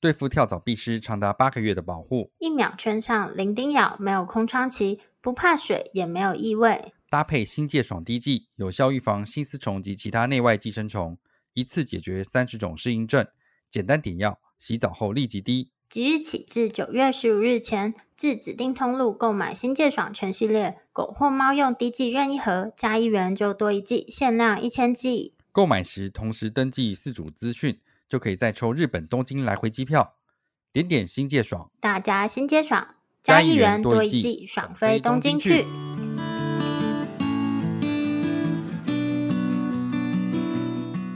对付跳蚤必施长达八个月的保护，一秒圈上，零叮咬，没有空窗期，不怕水，也没有异味。搭配新界爽滴剂，有效预防新丝虫及其他内外寄生虫，一次解决三十种适应症。简单点药，洗澡后立即滴。即日起至九月十五日前，至指定通路购买新界爽全系列狗或猫用滴剂任意盒，加一元就多一剂，限量一千剂。购买时同时登记四组资讯，就可以再抽日本东京来回机票。点点新界爽，大家新界爽，加一元多一季，爽飞东京去。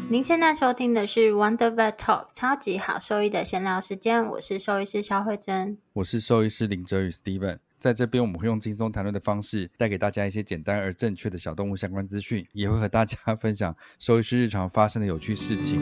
您现在收听的是 Wonder Vet Talk 超级好兽医的闲聊时间，我是兽医师肖慧珍，我是兽医师林哲宇 Steven，在这边我们会用轻松谈论的方式，带给大家一些简单而正确的小动物相关资讯，也会和大家 分享兽医师日常发生的有趣事情。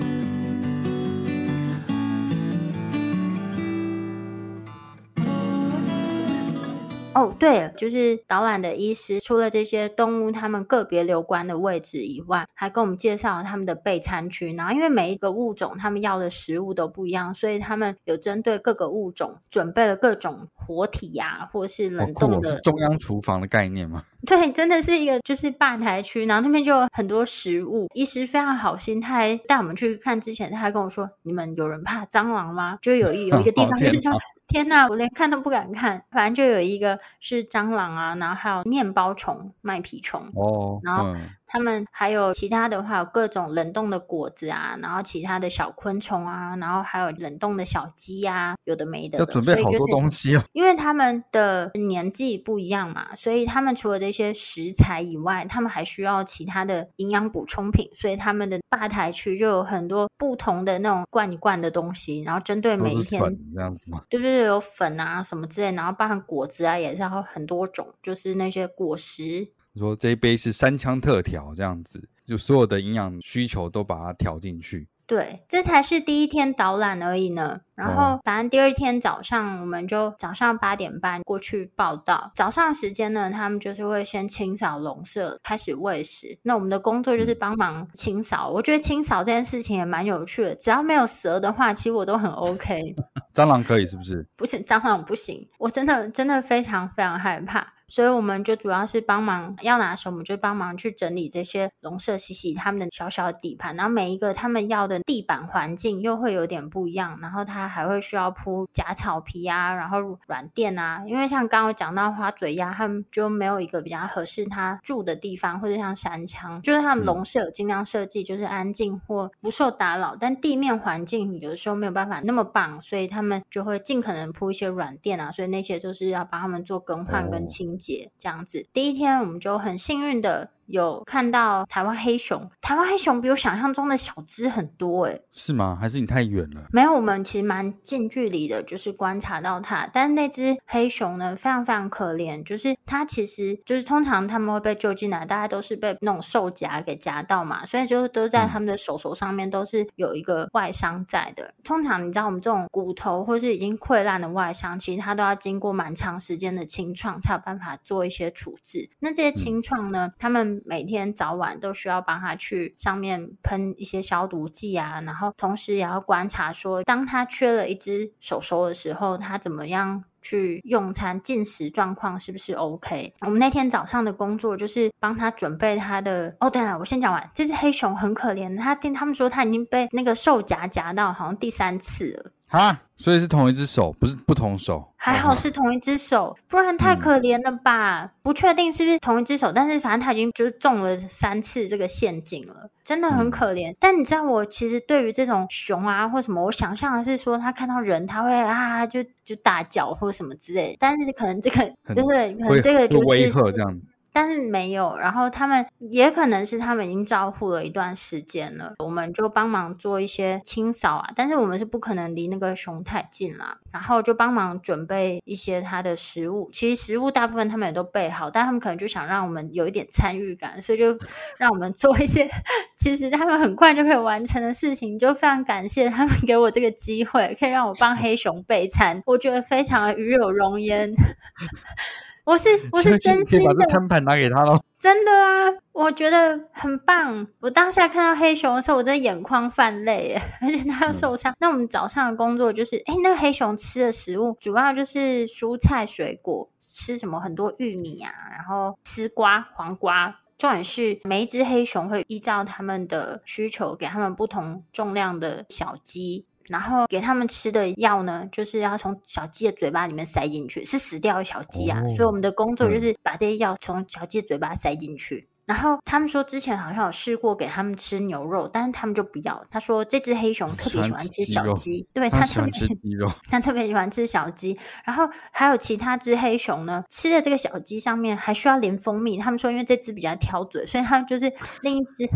哦，对，就是导览的医师，除了这些动物他们个别留观的位置以外，还跟我们介绍了他们的备餐区。然后，因为每一个物种他们要的食物都不一样，所以他们有针对各个物种准备了各种活体呀、啊，或是冷冻的。中央厨房的概念吗？对，真的是一个就是吧台区，然后那边就有很多食物。医师非常好心，他还带我们去看之前，他还跟我说：“你们有人怕蟑螂吗？”就有一有一个地方就是叫。天呐，我连看都不敢看。反正就有一个是蟑螂啊，然后还有面包虫、麦皮虫哦，然后。嗯他们还有其他的话，有各种冷冻的果子啊，然后其他的小昆虫啊，然后还有冷冻的小鸡呀、啊，有的没的，的。要准备好多东西哦。因为他们的年纪不一样嘛，所以他们除了这些食材以外，他们还需要其他的营养补充品，所以他们的吧台区就有很多不同的那种罐一罐的东西，然后针对每一天这样子吗？对不对？有粉啊什么之类，然后包含果子啊，也是要很多种，就是那些果实。你说这一杯是三枪特调，这样子，就所有的营养需求都把它调进去。对，这才是第一天导览而已呢。然后，反正第二天早上，我们就早上八点半过去报道。早上时间呢，他们就是会先清扫笼舍，开始喂食。那我们的工作就是帮忙清扫。我觉得清扫这件事情也蛮有趣的，只要没有蛇的话，其实我都很 OK。蟑螂可以是不是？不是，蟑螂不行。我真的真的非常非常害怕。所以我们就主要是帮忙，要拿什么我们就帮忙去整理这些笼舍，洗洗他们的小小的底盘。然后每一个他们要的地板环境又会有点不一样，然后它还会需要铺假草皮啊，然后软垫啊。因为像刚刚我讲到花嘴鸭，他们就没有一个比较合适它住的地方，或者像山羌，就是他们笼舍有尽量设计就是安静或不受打扰，但地面环境有的时候没有办法那么棒，所以他们就会尽可能铺一些软垫啊。所以那些就是要帮他们做更换跟清洁。节这样子，第一天我们就很幸运的。有看到台湾黑熊，台湾黑熊比我想象中的小只很多哎。是吗？还是你太远了？没有，我们其实蛮近距离的，就是观察到它。但是那只黑熊呢，非常非常可怜，就是它其实就是通常他们会被救进来，大家都是被那种兽夹给夹到嘛，所以就都在他们的手手上面都是有一个外伤在的。嗯、通常你知道我们这种骨头或是已经溃烂的外伤，其实它都要经过蛮长时间的清创才有办法做一些处置。那这些清创呢，他、嗯、们每天早晚都需要帮他去上面喷一些消毒剂啊，然后同时也要观察说，当他缺了一只手手的时候，他怎么样去用餐、进食状况是不是 OK？我们那天早上的工作就是帮他准备他的。哦，对了，我先讲完，这只黑熊很可怜，他听他们说他已经被那个兽夹夹到，好像第三次了。哈，所以是同一只手，不是不同手。还好是同一只手，不然太可怜了吧？嗯、不确定是不是同一只手，但是反正他已经就是中了三次这个陷阱了，真的很可怜。嗯、但你知道，我其实对于这种熊啊或什么，我想象的是说，他看到人他会啊就就大叫或什么之类的。但是可能这个就是可能这个就是威吓这样。但是没有。然后他们也可能是他们已经照护了一段时间了，我们就帮忙做一些清扫啊。但是我们是不可能离那个熊太近啦，然后就帮忙准备一些它的食物。其实食物大部分他们也都备好，但他们可能就想让我们有一点参与感，所以就 让我们做一些其实他们很快就可以完成的事情。就非常感谢他们给我这个机会，可以让我帮黑熊备餐，我觉得非常的与有荣焉。我是 我是真心的，把这餐盘拿给他喽。真的啊，我觉得很棒。我当下看到黑熊的时候，我真的眼眶泛泪，而且它要受伤。嗯、那我们早上的工作就是，哎，那个黑熊吃的食物主要就是蔬菜水果，吃什么很多玉米啊，然后丝瓜、黄瓜。重点是每一只黑熊会依照他们的需求，给他们不同重量的小鸡。然后给他们吃的药呢，就是要从小鸡的嘴巴里面塞进去，是死掉的小鸡啊，哦、所以我们的工作就是把这些药从小鸡的嘴巴塞进去。然后他们说之前好像有试过给他们吃牛肉，但是他们就不要。他说这只黑熊特别喜欢吃小鸡，对，它特别喜欢吃鸡肉，他特别喜欢吃小鸡。然后还有其他只黑熊呢，吃的这个小鸡上面还需要淋蜂蜜。他们说因为这只比较挑嘴，所以他们就是 另一只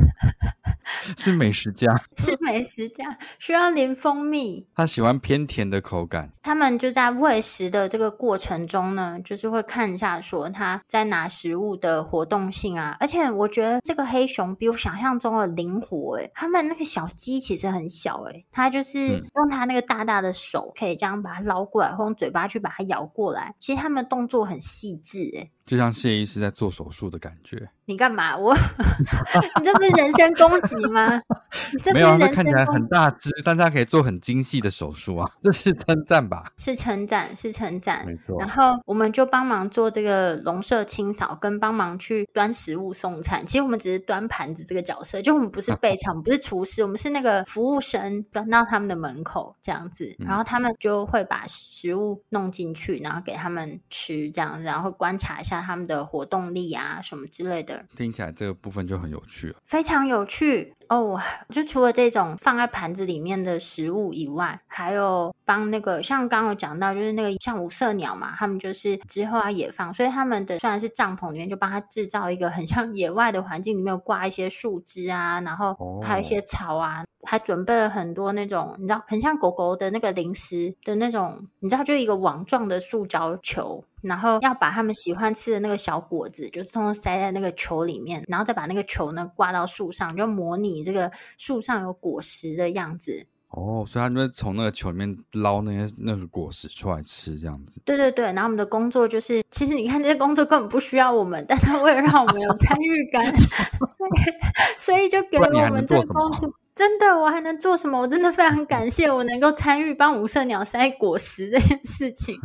是美食家，是美食家需要淋蜂蜜。他喜欢偏甜的口感。他们就在喂食的这个过程中呢，就是会看一下说他在拿食物的活动性啊，而且。我觉得这个黑熊比我想象中的灵活诶，他们那个小鸡其实很小诶，它就是用它那个大大的手可以这样把它捞过来，或用嘴巴去把它咬过来。其实他们动作很细致诶。就像谢医师在做手术的感觉。你干嘛？我 你这不是人身攻击吗？你这不是人身攻击？没有，看起来很大只，但是他可以做很精细的手术啊，这是称赞吧？是称赞，是称赞。没错。然后我们就帮忙做这个笼舍清扫，跟帮忙去端食物送餐。其实我们只是端盘子这个角色，就我们不是备餐，我们不是厨师，我们是那个服务生，端到他们的门口这样子。然后他们就会把食物弄进去，然后给他们吃这样子，然后会观察一下。他们的活动力啊，什么之类的，听起来这个部分就很有趣了，非常有趣哦。就除了这种放在盘子里面的食物以外，还有帮那个像刚刚有讲到，就是那个像五色鸟嘛，他们就是之后要野放，所以他们的虽然是帐篷里面，就帮他制造一个很像野外的环境，里面有挂一些树枝啊，然后还有一些草啊。哦还准备了很多那种，你知道，很像狗狗的那个零食的那种，你知道，就一个网状的塑胶球，然后要把他们喜欢吃的那个小果子，就是通通塞在那个球里面，然后再把那个球呢挂到树上，就模拟这个树上有果实的样子。哦，所以他们从那个球里面捞那些那个果实出来吃，这样子。对对对，然后我们的工作就是，其实你看这些工作根本不需要我们，但他为了让我们有参与感，所以所以就给了我们这个工作。真的，我还能做什么？我真的非常感 谢我能够参与帮五色鸟塞果实这件事情。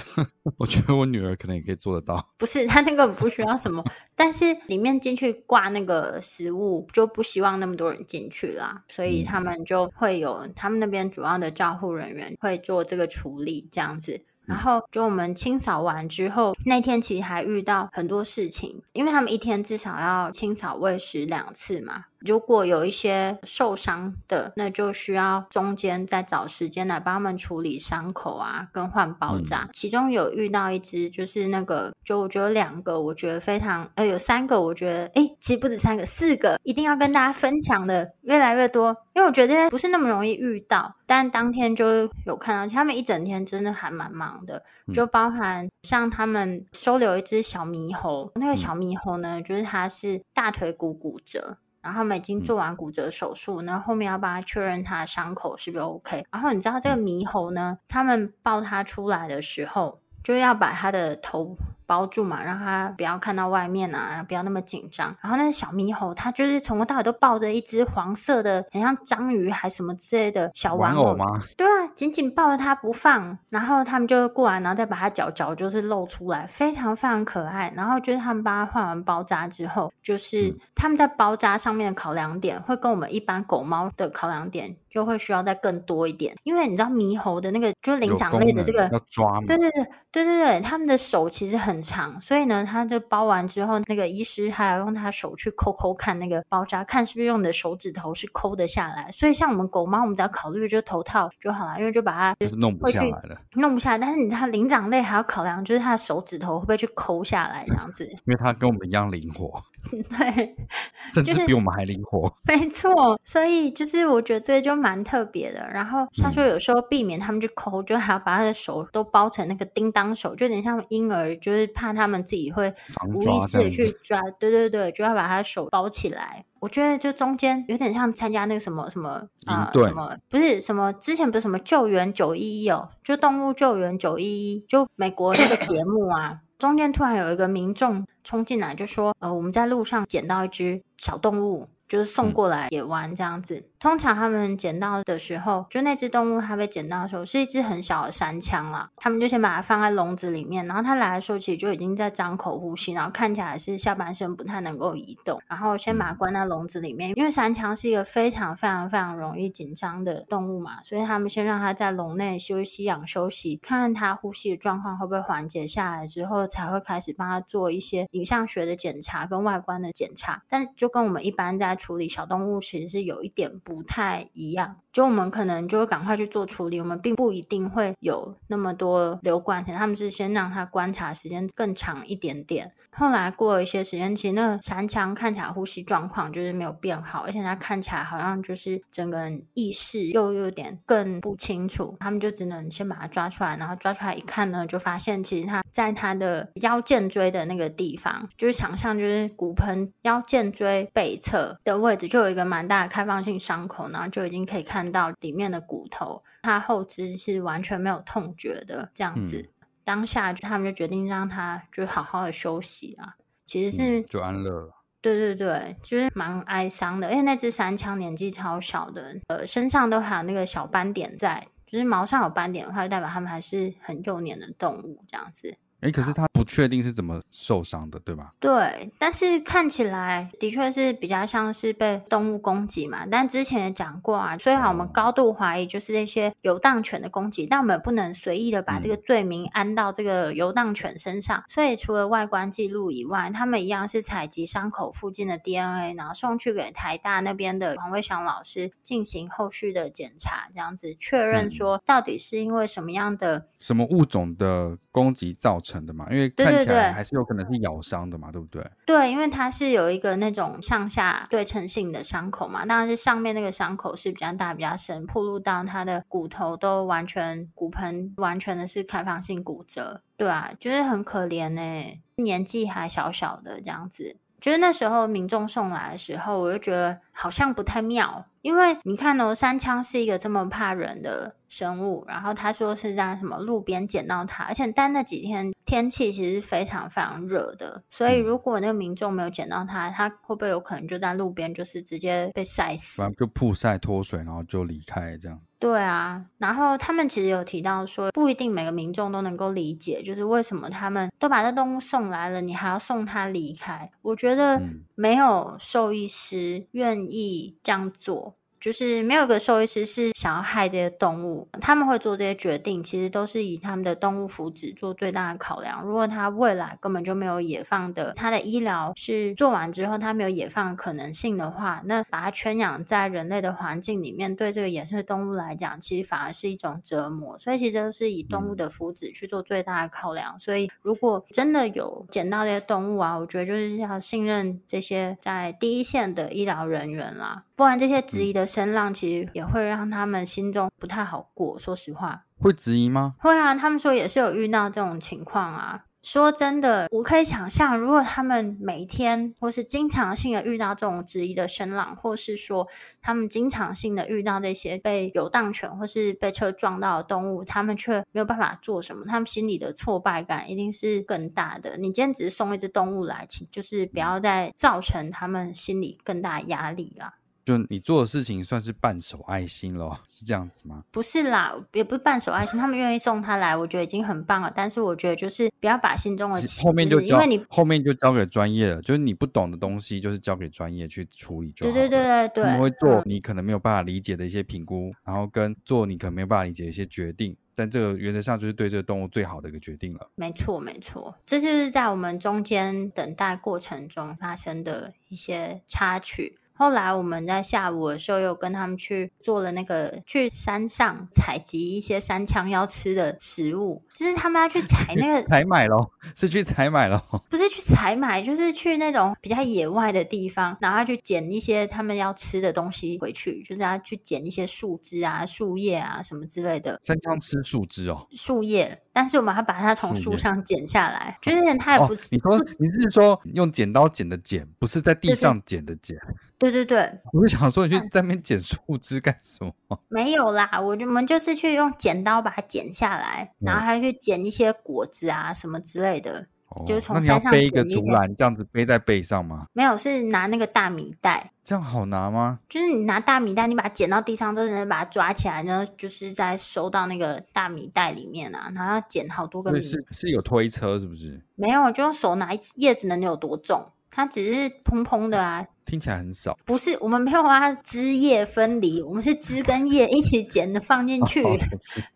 我觉得我女儿可能也可以做得到。不是，她那个不需要什么，但是里面进去挂那个食物就不希望那么多人进去啦，所以他们就会有他们那边主要的照护人员会做这个处理，这样子。然后就我们清扫完之后，那天其实还遇到很多事情，因为他们一天至少要清扫喂食两次嘛。如果有一些受伤的，那就需要中间再找时间来帮他们处理伤口啊，更换包扎。嗯、其中有遇到一只，就是那个，就我觉得两个，我觉得非常，呃，有三个，我觉得，诶，其实不止三个，四个，一定要跟大家分享的越来越多，因为我觉得这些不是那么容易遇到。但当天就有看到，他们一整天真的还蛮忙的，就包含像他们收留一只小猕猴，那个小猕猴呢，就是它是大腿骨骨折。然后他们已经做完骨折手术，那、后面要帮他确认他的伤口是不是 OK。然后你知道这个猕猴呢，他们抱他出来的时候，就要把他的头。包住嘛，让它不要看到外面啊，不要那么紧张。然后那个小猕猴，它就是从头到尾都抱着一只黄色的，很像章鱼还什么之类的小玩偶，吗？对啊，紧紧抱着它不放。然后他们就过来，然后再把它脚脚就是露出来，非常非常可爱。然后就是他们帮它换完包扎之后，就是他们在包扎上面的考量点会跟我们一般狗猫的考量点就会需要再更多一点，因为你知道猕猴的那个就是灵长类的这个要抓嘛，对对对对对对，他们的手其实很。很长，所以呢，他就包完之后，那个医师还要用他手去抠抠看那个包扎，看是不是用你的手指头是抠得下来。所以像我们狗猫，我们只要考虑就头套就好了，因为就把它就是弄不下来了，弄不下来。但是你知道灵长类还要考量，就是他的手指头会不会去抠下来这样子，因为它跟我们一样灵活，对，甚至比我们还灵活。就是、没错，所以就是我觉得这就蛮特别的。然后他说有时候避免他们去抠，嗯、就还要把他的手都包成那个叮当手，就有点像婴儿，就是怕他们自己会无意识的去抓。对对对，就要把他的手包起来。我觉得就中间有点像参加那个什么什么啊、呃，什么不是什么之前不是什么救援九一一哦，就动物救援九一一，就美国那个节目啊，中间突然有一个民众冲进来就说，呃，我们在路上捡到一只小动物。就是送过来也玩这样子。嗯、通常他们捡到的时候，就那只动物它被捡到的时候是一只很小的山羌啦。他们就先把它放在笼子里面，然后它来的时候其实就已经在张口呼吸，然后看起来是下半身不太能够移动。然后先把它关在笼子里面，因为山羌是一个非常非常非常容易紧张的动物嘛，所以他们先让它在笼内休息养休息，看看它呼吸的状况会不会缓解下来之后，才会开始帮它做一些影像学的检查跟外观的检查。但就跟我们一般在处理小动物其实是有一点不不太一样，就我们可能就会赶快去做处理，我们并不一定会有那么多留观前，他们是先让它观察时间更长一点点。后来过了一些时间，其实那个山羌看起来呼吸状况就是没有变好，而且它看起来好像就是整个人意识又有点更不清楚。他们就只能先把它抓出来，然后抓出来一看呢，就发现其实它在它的腰间椎的那个地方，就是想象就是骨盆腰间椎背侧的位置，就有一个蛮大的开放性伤口，然后就已经可以看到里面的骨头。它后肢是完全没有痛觉的这样子。嗯当下就他们就决定让他就好好的休息啊，其实是、嗯、就安乐了。对对对，就是蛮哀伤的，因为那只山羌年纪超小的，呃，身上都还有那个小斑点在，就是毛上有斑点的话，就代表他们还是很幼年的动物这样子。哎，可是他不确定是怎么受伤的，对吧？对，但是看起来的确是比较像是被动物攻击嘛。但之前也讲过啊，所以好，我们高度怀疑就是那些游荡犬的攻击，但我们不能随意的把这个罪名安到这个游荡犬身上。嗯、所以除了外观记录以外，他们一样是采集伤口附近的 DNA，然后送去给台大那边的黄伟祥老师进行后续的检查，这样子确认说到底是因为什么样的、嗯、什么物种的攻击造成。的嘛，因为看起来还是有可能是咬伤的嘛，对，不对？对，因为它是有一个那种上下对称性的伤口嘛，当然是上面那个伤口是比较大、比较深，暴露到它的骨头都完全骨盆完全的是开放性骨折，对啊，就是很可怜呢、欸，年纪还小小的这样子。就是那时候民众送来的时候，我就觉得好像不太妙，因为你看哦，山枪是一个这么怕人的生物，然后他说是在什么路边捡到它，而且但那几天天气其实是非常非常热的，所以如果那个民众没有捡到它，它会不会有可能就在路边就是直接被晒死？就曝晒脱水，然后就离开这样。对啊，然后他们其实有提到说，不一定每个民众都能够理解，就是为什么他们都把这动物送来了，你还要送它离开？我觉得没有兽医师愿意这样做。就是没有一个兽医师是想要害这些动物，他们会做这些决定，其实都是以他们的动物福祉做最大的考量。如果他未来根本就没有野放的，他的医疗是做完之后他没有野放的可能性的话，那把它圈养在人类的环境里面，对这个野生的动物来讲，其实反而是一种折磨。所以其实都是以动物的福祉去做最大的考量。所以如果真的有捡到这些动物啊，我觉得就是要信任这些在第一线的医疗人员啦。不然这些质疑的声浪，其实也会让他们心中不太好过。说实话，会质疑吗？会啊，他们说也是有遇到这种情况啊。说真的，我可以想象，如果他们每天或是经常性的遇到这种质疑的声浪，或是说他们经常性的遇到这些被游荡犬或是被车撞到的动物，他们却没有办法做什么，他们心里的挫败感一定是更大的。你今天只是送一只动物来，请就是不要再造成他们心里更大压力啦。就你做的事情算是半手爱心咯，是这样子吗？不是啦，也不是半手爱心，他们愿意送他来，我觉得已经很棒了。但是我觉得就是不要把心中的后面就交，因为你后面就交给专业了，就是你不懂的东西，就是交给专业去处理就。对对对对对，他们会做你可能没有办法理解的一些评估，嗯、然后跟做你可能没有办法理解的一些决定。但这个原则上就是对这个动物最好的一个决定了。没错，没错，这就是在我们中间等待过程中发生的一些插曲。后来我们在下午的时候又跟他们去做了那个去山上采集一些山羌要吃的食物，就是他们要去采那个 采买咯，是去采买咯，不是去采买，就是去那种比较野外的地方，然后去捡一些他们要吃的东西回去，就是要去捡一些树枝啊、树叶啊什么之类的。山羌吃树枝哦，树叶，但是我们还把它从树上剪下来，就是它也不。哦，你说 你是说用剪刀剪的剪，不是在地上剪的剪？对对对，我就想说，你去在那边剪树枝干什么？没有啦，我我们就是去用剪刀把它剪下来，嗯、然后还去剪一些果子啊什么之类的，哦、就是从山上背一个竹篮这样子背在背上吗？没有，是拿那个大米袋，这样好拿吗？就是你拿大米袋，你把它捡到地上都能，把它抓起来，然后就是再收到那个大米袋里面啊，然后要捡好多个米。是是有推车是不是？没有，就用手拿，叶子能有多重？它只是蓬蓬的啊。听起来很少，不是我们没有把它枝叶分离，我们是枝跟叶一起剪的放进去，哦、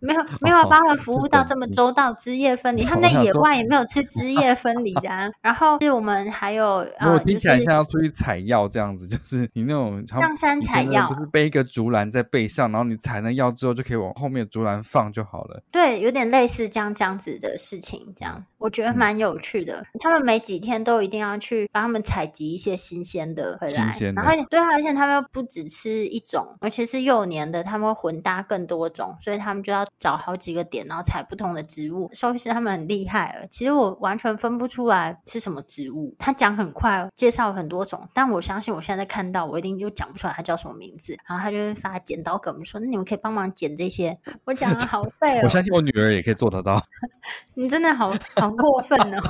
没有没有把他们服务到这么周到，枝叶分离，他们在野外也没有吃枝叶分离的、啊。然后是我们还有呃，我听起来像要出去采药这样子，就是你那种上山采药，不是背一个竹篮在背上，然后你采了药之后就可以往后面竹篮放就好了。对，有点类似这样这样子的事情，这样。我觉得蛮有趣的。嗯、他们每几天都一定要去帮他们采集一些新鲜的回来，然后。对，而且他们又不只吃一种，而且是幼年的，他们会混搭更多种，所以他们就要找好几个点，然后采不同的植物。兽医师他们很厉害了，其实我完全分不出来是什么植物。他讲很快，介绍很多种，但我相信我现在在看到，我一定就讲不出来它叫什么名字。然后他就会发剪刀给我们说：“那你们可以帮忙剪这些。”我讲的好 废哦，我相信我女儿也可以做得到。你真的好好过分哦！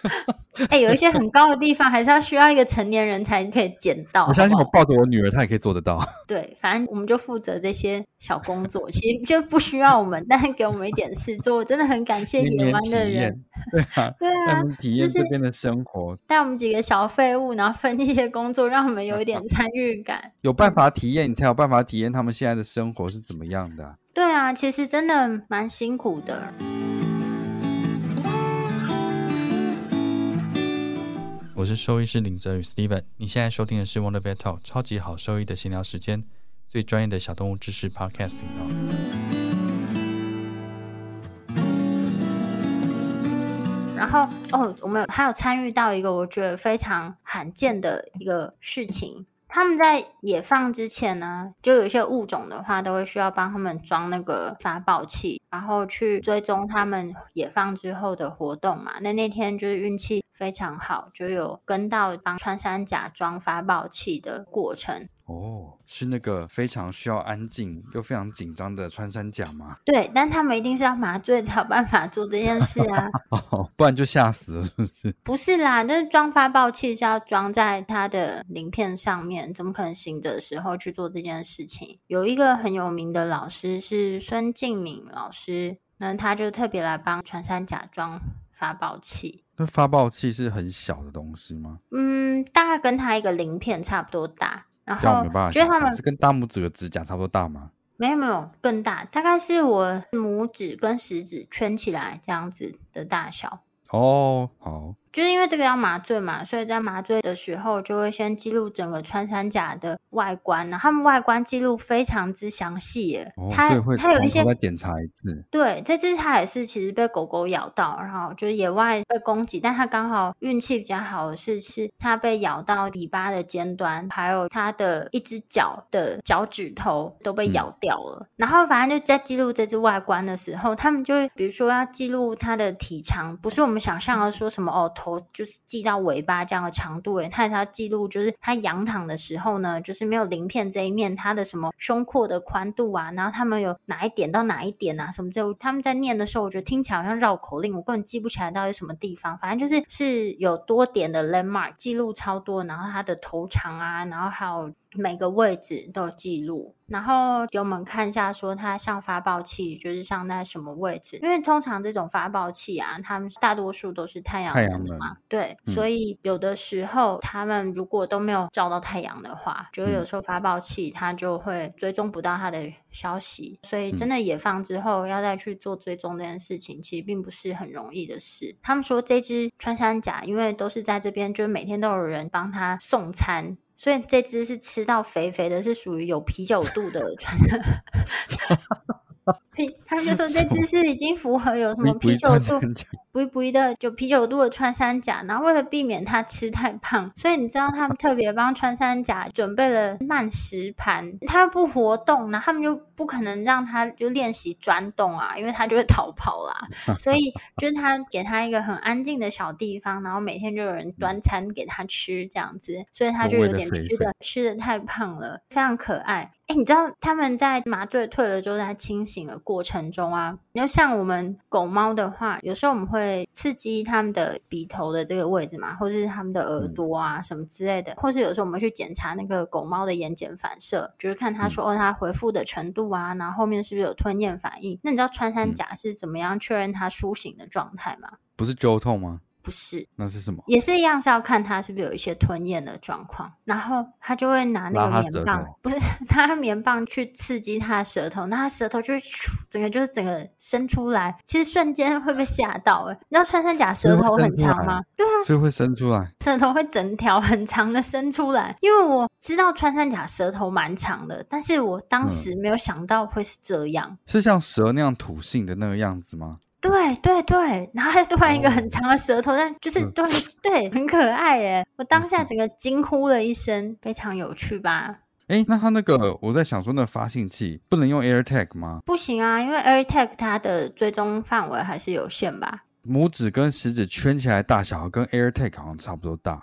哎、欸，有一些很高的地方，还是要需要一个成年人才可以捡到。我相信我抱着我女儿，她也可以做得到。对，反正我们就负责这些小工作，其实就不需要我们，但是给我们一点事做。我真的很感谢野湾的人。对啊，对啊，体验这边的生活，带我们几个小废物，然后分一些工作，让我们有一点参与感。有办法体验，你才有办法体验他们现在的生活是怎么样的。对啊，其实真的蛮辛苦的。我是兽医师林泽宇 Steven，你现在收听的是 Wonder Vet Talk 超级好兽医的闲聊时间，最专业的小动物知识 Podcast 频道。然后哦，我们还有参与到一个我觉得非常罕见的一个事情。他们在野放之前呢，就有一些物种的话，都会需要帮他们装那个发报器，然后去追踪他们野放之后的活动嘛。那那天就是运气非常好，就有跟到帮穿山甲装发报器的过程。哦，是那个非常需要安静又非常紧张的穿山甲吗？对，但他们一定是要麻醉才有办法做这件事啊，哦、不然就吓死了，是不是？不是啦，就是装发报器是要装在它的鳞片上面，怎么可能醒着的时候去做这件事情？有一个很有名的老师是孙敬敏老师，那他就特别来帮穿山甲装发报器。那发报器是很小的东西吗？嗯，大概跟它一个鳞片差不多大。然后这样我没办法想象，是跟大拇指的指甲差不多大吗？没有没有，更大，大概是我拇指跟食指圈起来这样子的大小。哦，好。就是因为这个要麻醉嘛，所以在麻醉的时候就会先记录整个穿山甲的外观，然后他们外观记录非常之详细耶。哦，它它有一些再检查一次。对，这只它也是其实被狗狗咬到，然后就是野外被攻击，但它刚好运气比较好的是，是它被咬到尾巴的尖端，还有它的一只脚的脚趾头都被咬掉了。嗯，然后反正就在记录这只外观的时候，他们就会比如说要记录它的体长，不是我们想象的说什么哦。头就是系到尾巴这样的长度，哎，他也要记录，就是他仰躺的时候呢，就是没有鳞片这一面，他的什么胸廓的宽度啊，然后他们有哪一点到哪一点啊，什么这，他们在念的时候，我觉得听起来好像绕口令，我根本记不起来到底什么地方，反正就是是有多点的 landmark 记录超多，然后他的头长啊，然后还有每个位置都有记录，然后给我们看一下，说它像发报器就是像在什么位置。因为通常这种发报器啊，他们大多数都是太阳能的嘛，对，嗯、所以有的时候他们如果都没有照到太阳的话，就有时候发报器它就会追踪不到它的消息，所以真的野放之后要再去做追踪这件事情，其实并不是很容易的事。他们说这只穿山甲，因为都是在这边，就是每天都有人帮他送餐。所以这只是吃到肥肥的，是属于有啤酒肚的 他们就说这只是已经符合有什么啤酒肚，不一不一的就啤酒肚的穿山甲，然后为了避免它吃太胖，所以你知道他们特别帮穿山甲准备了慢食盘，它不活动，然后他们就不可能让它就练习转动啊，因为它就会逃跑啦。所以就是他给他一个很安静的小地方，然后每天就有人端餐给他吃这样子，所以他就有点吃的吃的太胖了，非常可爱。哎，你知道他们在麻醉退了之后，它清醒的过程中啊，你要像我们狗猫的话，有时候我们会刺激它们的鼻头的这个位置嘛，或者是它们的耳朵啊什么之类的，或是有时候我们去检查那个狗猫的眼睑反射，就是看它说哦，它回复的程度啊，然后后面是不是有吞咽反应？那你知道穿山甲是怎么样确认它苏醒的状态吗？不是揪痛吗？不是，那是什么？也是一样，是要看他是不是有一些吞咽的状况，然后他就会拿那个棉棒，不是他棉棒去刺激他的舌头，那他舌头就会整个就是整个伸出来，其实瞬间会被吓到哎！你知道穿山甲舌头很长吗？对啊，所以会伸出来，舌头会整条很长的伸出来，因为我知道穿山甲舌头蛮长的，但是我当时没有想到会是这样，嗯、是像蛇那样吐信的那个样子吗？对对对，然后还突然一个很长的舌头，哦、但就是对、嗯、对，很可爱耶！我当下整个惊呼了一声，非常有趣吧？哎，那它那个我在想说，那发信器不能用 AirTag 吗？不行啊，因为 AirTag 它的追踪范围还是有限吧？拇指跟食指圈起来大小跟 AirTag 好像差不多大。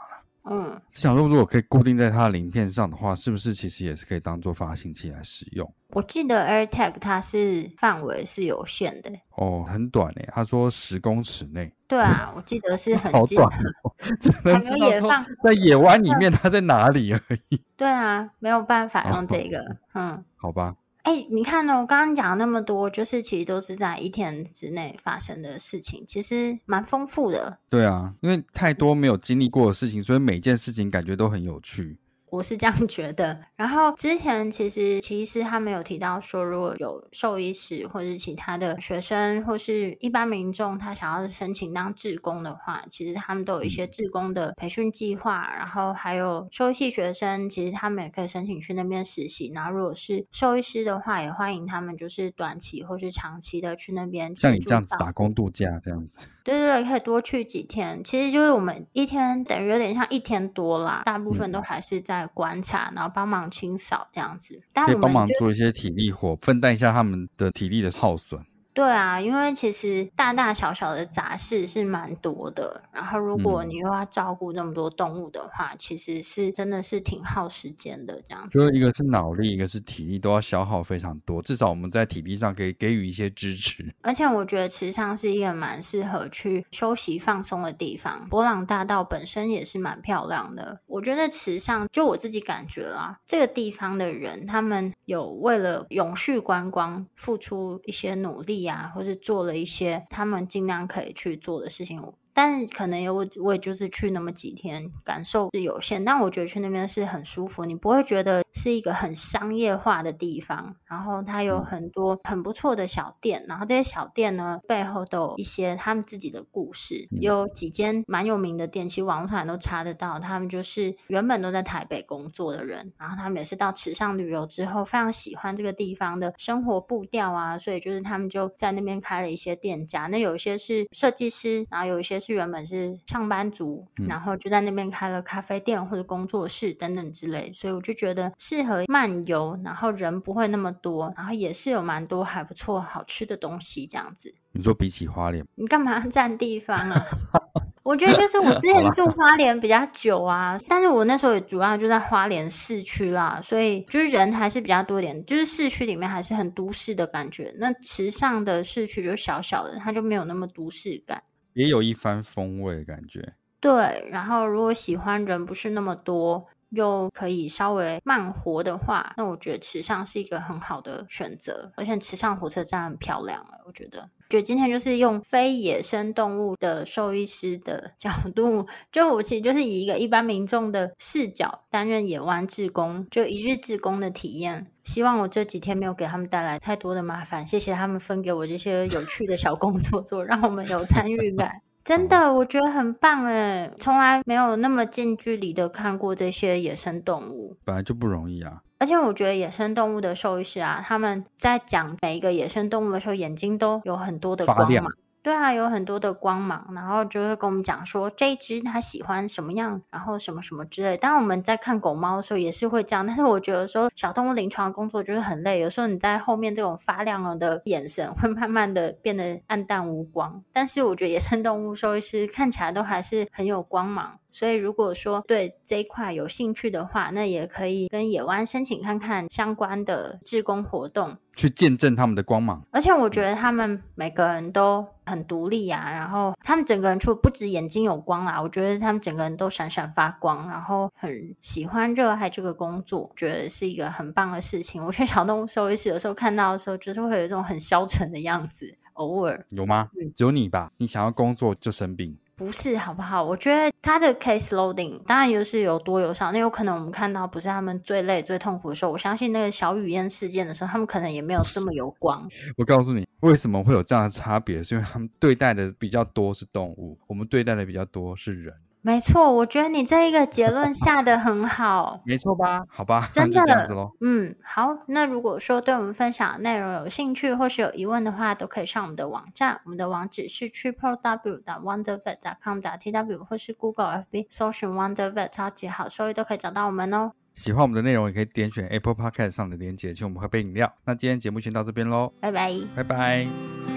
嗯，想说如果可以固定在它的鳞片上的话，是不是其实也是可以当做发信器来使用？我记得 AirTag 它是范围是有限的哦，很短诶，他说十公尺内。对啊，我记得是很 短哦，只能知道说在野湾里面它在哪里而已。对啊，没有办法用这个，嗯，好吧。哎，你看呢？我刚刚讲那么多，就是其实都是在一天之内发生的事情，其实蛮丰富的。对啊，因为太多没有经历过的事情，所以每件事情感觉都很有趣。我是这样觉得。然后之前其实其实他们有提到说，如果有兽医师或者是其他的学生或是一般民众，他想要申请当志工的话，其实他们都有一些志工的培训计划。然后还有兽医系学生，其实他们也可以申请去那边实习。然后如果是兽医师的话，也欢迎他们就是短期或是长期的去那边，像你这样子打工度假这样子。对对对，可以多去几天。其实就是我们一天等于有点像一天多啦，大部分都还是在。在观察，然后帮忙清扫这样子，可以帮忙做一些体力活，分担一下他们的体力的耗损。对啊，因为其实大大小小的杂事是蛮多的，然后如果你又要照顾那么多动物的话，嗯、其实是真的是挺耗时间的。这样子，就是一个是脑力，一个是体力，都要消耗非常多。至少我们在体力上可以给予一些支持。而且我觉得池上是一个蛮适合去休息放松的地方。博朗大道本身也是蛮漂亮的。我觉得池上就我自己感觉啦，这个地方的人他们有为了永续观光付出一些努力。呀，或是做了一些他们尽量可以去做的事情。但可能也我，我也就是去那么几天，感受是有限。但我觉得去那边是很舒服，你不会觉得是一个很商业化的地方。然后它有很多很不错的小店，然后这些小店呢，背后都有一些他们自己的故事。有几间蛮有名的店，其实网络上都查得到。他们就是原本都在台北工作的人，然后他们也是到池上旅游之后，非常喜欢这个地方的生活步调啊，所以就是他们就在那边开了一些店家。那有一些是设计师，然后有一些是。原本是上班族，然后就在那边开了咖啡店或者工作室等等之类，所以我就觉得适合漫游，然后人不会那么多，然后也是有蛮多还不错好吃的东西这样子。你说比起花莲，你干嘛占地方啊？我觉得就是我之前住花莲比较久啊，但是我那时候也主要就在花莲市区啦，所以就是人还是比较多一点，就是市区里面还是很都市的感觉。那池上的市区就小小的，它就没有那么都市感。也有一番风味感觉，对。然后如果喜欢人不是那么多，又可以稍微慢活的话，那我觉得池上是一个很好的选择。而且池上火车站很漂亮，我觉得。觉得今天就是用非野生动物的兽医师的角度，就我其实就是以一个一般民众的视角担任野湾志工，就一日志工的体验。希望我这几天没有给他们带来太多的麻烦，谢谢他们分给我这些有趣的小工作做，让我们有参与感。真的，我觉得很棒哎，从来没有那么近距离的看过这些野生动物，本来就不容易啊。而且我觉得野生动物的兽医师啊，他们在讲每一个野生动物的时候，眼睛都有很多的光芒。对啊，有很多的光芒，然后就会跟我们讲说这一只它喜欢什么样，然后什么什么之类。当然我们在看狗猫的时候也是会这样，但是我觉得说小动物临床的工作就是很累，有时候你在后面这种发亮了的眼神会慢慢的变得暗淡无光。但是我觉得野生动物兽医师看起来都还是很有光芒。所以，如果说对这一块有兴趣的话，那也可以跟野湾申请看看相关的志工活动，去见证他们的光芒。而且，我觉得他们每个人都很独立啊，然后他们整个人除了不止眼睛有光啊，我觉得他们整个人都闪闪发光，然后很喜欢、热爱这个工作，觉得是一个很棒的事情。我觉得小动物收医师有时候看到的时候，就是会有一种很消沉的样子，偶尔有吗？嗯，只有你吧？你想要工作就生病。不是好不好？我觉得他的 case loading 当然就是有多有少，那有可能我们看到不是他们最累、最痛苦的时候。我相信那个小雨燕事件的时候，他们可能也没有这么有光。我告诉你，为什么会有这样的差别？是因为他们对待的比较多是动物，我们对待的比较多是人。没错，我觉得你这一个结论下的很好，没错吧？好吧，真的这样子咯。嗯，好。那如果说对我们分享的内容有兴趣或是有疑问的话，都可以上我们的网站，我们的网址是 triple w 点 wondervet 点 com 点 tw，或是 Google FB 搜寻 Wondervet 超级好所以都可以找到我们哦。喜欢我们的内容，也可以点选 Apple Podcast 上的链接，请我们喝杯饮料。那今天节目先到这边喽，拜拜，拜拜。